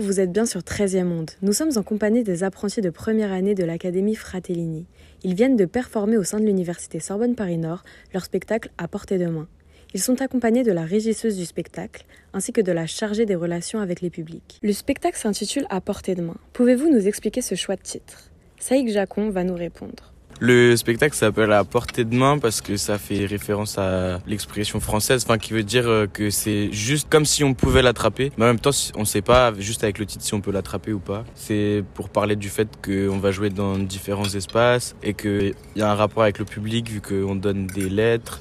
Vous êtes bien sur 13e Monde. Nous sommes en compagnie des apprentis de première année de l'Académie Fratellini. Ils viennent de performer au sein de l'Université Sorbonne Paris Nord leur spectacle à portée de main. Ils sont accompagnés de la régisseuse du spectacle ainsi que de la chargée des relations avec les publics. Le spectacle s'intitule À portée de main. Pouvez-vous nous expliquer ce choix de titre? Saïk Jacon va nous répondre. Le spectacle s'appelle à portée de main parce que ça fait référence à l'expression française, enfin qui veut dire euh, que c'est juste comme si on pouvait l'attraper, mais en même temps on ne sait pas juste avec le titre si on peut l'attraper ou pas. C'est pour parler du fait qu'on va jouer dans différents espaces et qu'il y a un rapport avec le public vu qu'on donne des lettres,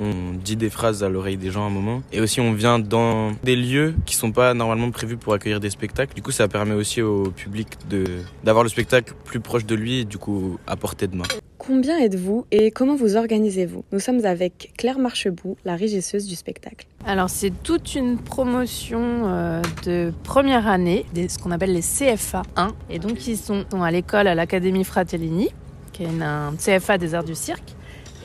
on dit des phrases à l'oreille des gens à un moment. Et aussi, on vient dans des lieux qui sont pas normalement prévus pour accueillir des spectacles. Du coup, ça permet aussi au public de, d'avoir le spectacle plus proche de lui et du coup, à portée de main. Combien êtes-vous et comment vous organisez-vous? Nous sommes avec Claire Marchebout, la régisseuse du spectacle. Alors c'est toute une promotion euh, de première année, ce qu'on appelle les CFA 1. Et donc ils sont à l'école à l'Académie Fratellini, qui est un CFA des arts du cirque.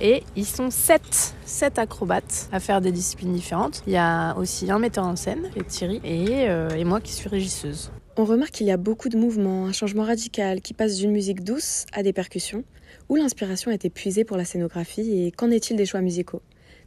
Et ils sont sept, sept acrobates à faire des disciplines différentes. Il y a aussi un metteur en scène, Thierry, et, euh, et moi qui suis régisseuse. On remarque qu'il y a beaucoup de mouvements, un changement radical qui passe d'une musique douce à des percussions. Où l'inspiration a été puisée pour la scénographie et qu'en est-il des choix musicaux?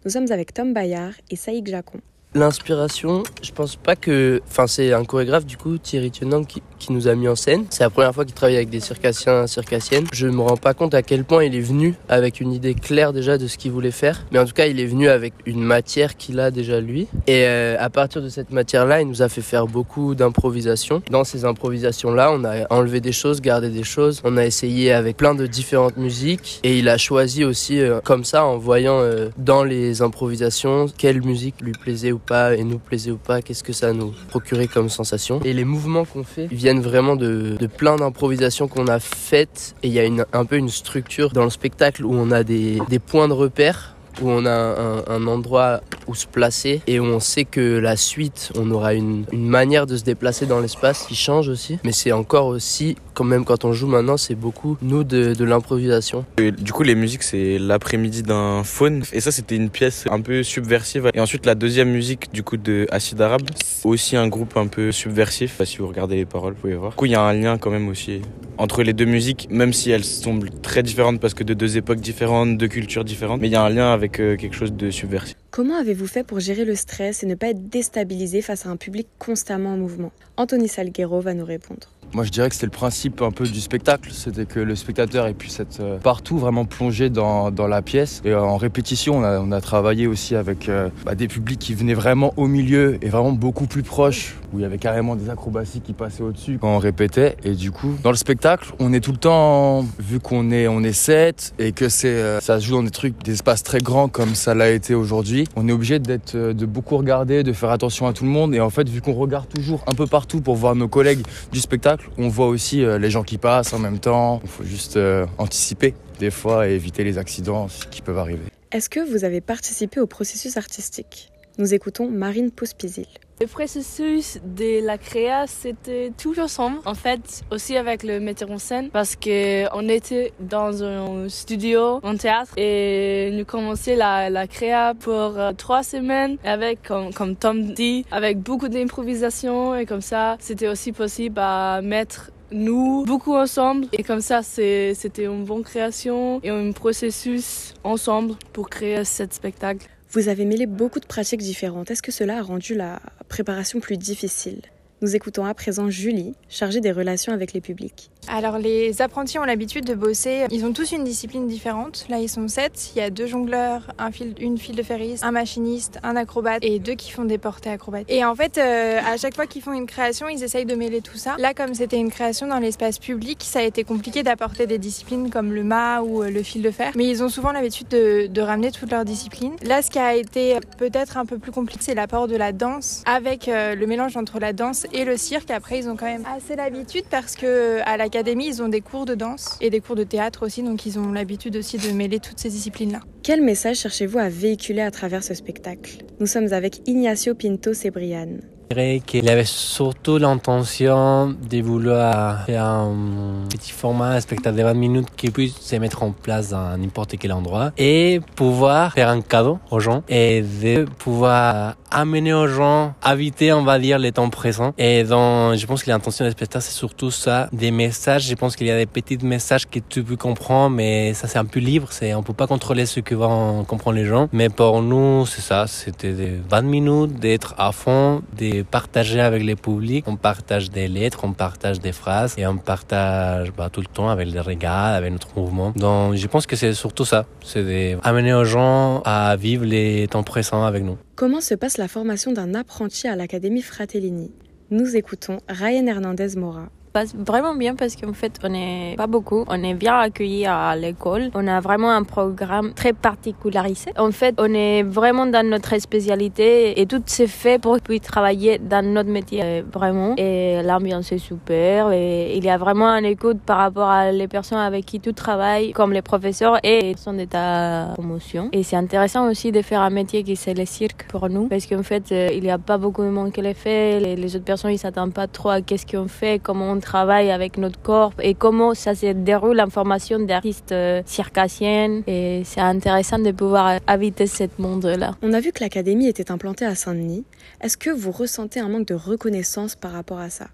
Nous sommes avec Tom Bayard et Saïk Jacon. L'inspiration, je pense pas que. Enfin, c'est un chorégraphe, du coup, Thierry Tionang, qui, qui, nous a mis en scène. C'est la première fois qu'il travaille avec des circassiens, circassiennes. Je me rends pas compte à quel point il est venu avec une idée claire déjà de ce qu'il voulait faire. Mais en tout cas, il est venu avec une matière qu'il a déjà lui. Et euh, à partir de cette matière-là, il nous a fait faire beaucoup d'improvisation. Dans ces improvisations-là, on a enlevé des choses, gardé des choses. On a essayé avec plein de différentes musiques. Et il a choisi aussi, euh, comme ça, en voyant euh, dans les improvisations quelle musique lui plaisait ou pas et nous plaisait ou pas, qu'est-ce que ça nous procurait comme sensation. Et les mouvements qu'on fait viennent vraiment de, de plein d'improvisations qu'on a faites et il y a une, un peu une structure dans le spectacle où on a des, des points de repère où on a un, endroit où se placer et où on sait que la suite, on aura une, manière de se déplacer dans l'espace qui change aussi. Mais c'est encore aussi, quand même quand on joue maintenant, c'est beaucoup, nous, de, l'improvisation. Du coup, les musiques, c'est l'après-midi d'un faune. Et ça, c'était une pièce un peu subversive. Et ensuite, la deuxième musique, du coup, de Acide Arabe, aussi un groupe un peu subversif. Si vous regardez les paroles, vous pouvez voir. Du coup, il y a un lien quand même aussi entre les deux musiques, même si elles semblent très différentes parce que de deux époques différentes, de cultures différentes. Mais il y a un lien avec euh, quelque chose de subversif. Comment avez-vous fait pour gérer le stress et ne pas être déstabilisé face à un public constamment en mouvement? Anthony Salguero va nous répondre. Moi, je dirais que c'était le principe un peu du spectacle. C'était que le spectateur puisse être euh, partout, vraiment plongé dans, dans la pièce. Et euh, en répétition, on a, on a travaillé aussi avec euh, bah, des publics qui venaient vraiment au milieu et vraiment beaucoup plus proches, où il y avait carrément des acrobaties qui passaient au-dessus quand on répétait. Et du coup, dans le spectacle, on est tout le temps, vu qu'on est, on est sept et que c'est, ça se joue dans des trucs, des espaces très grands comme ça l'a été aujourd'hui, on est obligé d'être, de beaucoup regarder, de faire attention à tout le monde. Et en fait, vu qu'on regarde toujours un peu partout pour voir nos collègues du spectacle, on voit aussi euh, les gens qui passent en même temps. Il faut juste euh, anticiper des fois et éviter les accidents qui peuvent arriver. Est-ce que vous avez participé au processus artistique? Nous écoutons Marine Pouspizil. Le processus de la créa, c'était tout ensemble. En fait, aussi avec le metteur en scène, parce que on était dans un studio, en théâtre, et nous commençons la, la créa pour euh, trois semaines avec, comme, comme Tom dit, avec beaucoup d'improvisation et comme ça, c'était aussi possible à mettre nous beaucoup ensemble et comme ça c'était une bonne création et un processus ensemble pour créer cet spectacle. Vous avez mêlé beaucoup de pratiques différentes. Est-ce que cela a rendu la préparation plus difficile? Nous écoutons à présent Julie, chargée des relations avec les publics. Alors les apprentis ont l'habitude de bosser, ils ont tous une discipline différente. Là ils sont sept, il y a deux jongleurs, une file de ferris, un machiniste, un acrobate et deux qui font des portées acrobates. Et en fait euh, à chaque fois qu'ils font une création, ils essayent de mêler tout ça. Là comme c'était une création dans l'espace public, ça a été compliqué d'apporter des disciplines comme le mât ou euh, le fil de fer. Mais ils ont souvent l'habitude de, de, ramener toutes leurs disciplines. Là ce qui a été peut-être un peu plus compliqué, c'est l'apport de la danse avec euh, le mélange entre la danse et le cirque. Après ils ont quand même assez l'habitude parce que à la ils ont des cours de danse et des cours de théâtre aussi, donc ils ont l'habitude aussi de mêler toutes ces disciplines-là. Quel message cherchez-vous à véhiculer à travers ce spectacle? Nous sommes avec Ignacio Pinto Sebrian. Je dirais qu'il avait surtout l'intention de vouloir faire un petit format, un spectacle de 20 minutes qui puisse se mettre en place dans n'importe quel endroit et pouvoir faire un cadeau aux gens et de pouvoir amener aux gens, habiter, on va dire, les temps présents. Et donc, je pense que l'intention du spectacle, c'est surtout ça, des messages. Je pense qu'il y a des petits messages que tu peux comprendre, mais ça, c'est un peu libre. C'est, on peut pas contrôler ce que vont comprendre les gens. Mais pour nous, c'est ça. C'était 20 minutes d'être à fond, de partager avec le public. On partage des lettres, on partage des phrases et on partage bah, tout le temps avec les regards, avec notre mouvement. Donc, je pense que c'est surtout ça. C'est d'amener aux gens à vivre les temps présents avec nous. Comment se passe la formation d'un apprenti à l'Académie Fratellini? Nous écoutons Ryan Hernandez Mora vraiment bien parce qu'en fait, on n'est pas beaucoup. On est bien accueillis à l'école. On a vraiment un programme très particularisé. En fait, on est vraiment dans notre spécialité et tout s'est fait pour pouvoir travailler dans notre métier euh, vraiment. Et l'ambiance est super et il y a vraiment un écoute par rapport à les personnes avec qui tu travailles, comme les professeurs et son état promotion. Et c'est intéressant aussi de faire un métier qui c'est le cirque pour nous parce qu'en fait, euh, il n'y a pas beaucoup de monde qui le fait. Les, les autres personnes, ils s'attendent pas trop à qu'est-ce qu'on fait, comment on travaille avec notre corps et comment ça se déroule en formation d'artistes euh, circassiennes. Et c'est intéressant de pouvoir habiter ce monde-là. On a vu que l'académie était implantée à Saint-Denis. Est-ce que vous ressentez un manque de reconnaissance par rapport à ça?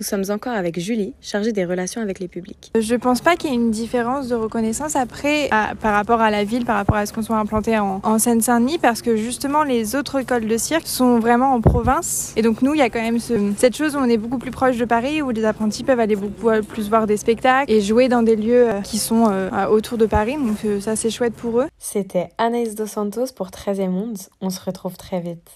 Nous sommes encore avec Julie, chargée des relations avec les publics. Je pense pas qu'il y ait une différence de reconnaissance après par rapport à la ville, par rapport à ce qu'on soit implanté en, en Seine-Saint-Denis, parce que justement les autres écoles de cirque sont vraiment en province. Et donc nous, il y a quand même ce, cette chose où on est beaucoup plus proche de Paris, où les apprentis peuvent aller beaucoup plus voir des spectacles et jouer dans des lieux euh, qui sont euh, autour de Paris. Donc euh, ça, c'est chouette pour eux. C'était Anaïs Dos Santos pour 13e Monde. On se retrouve très vite.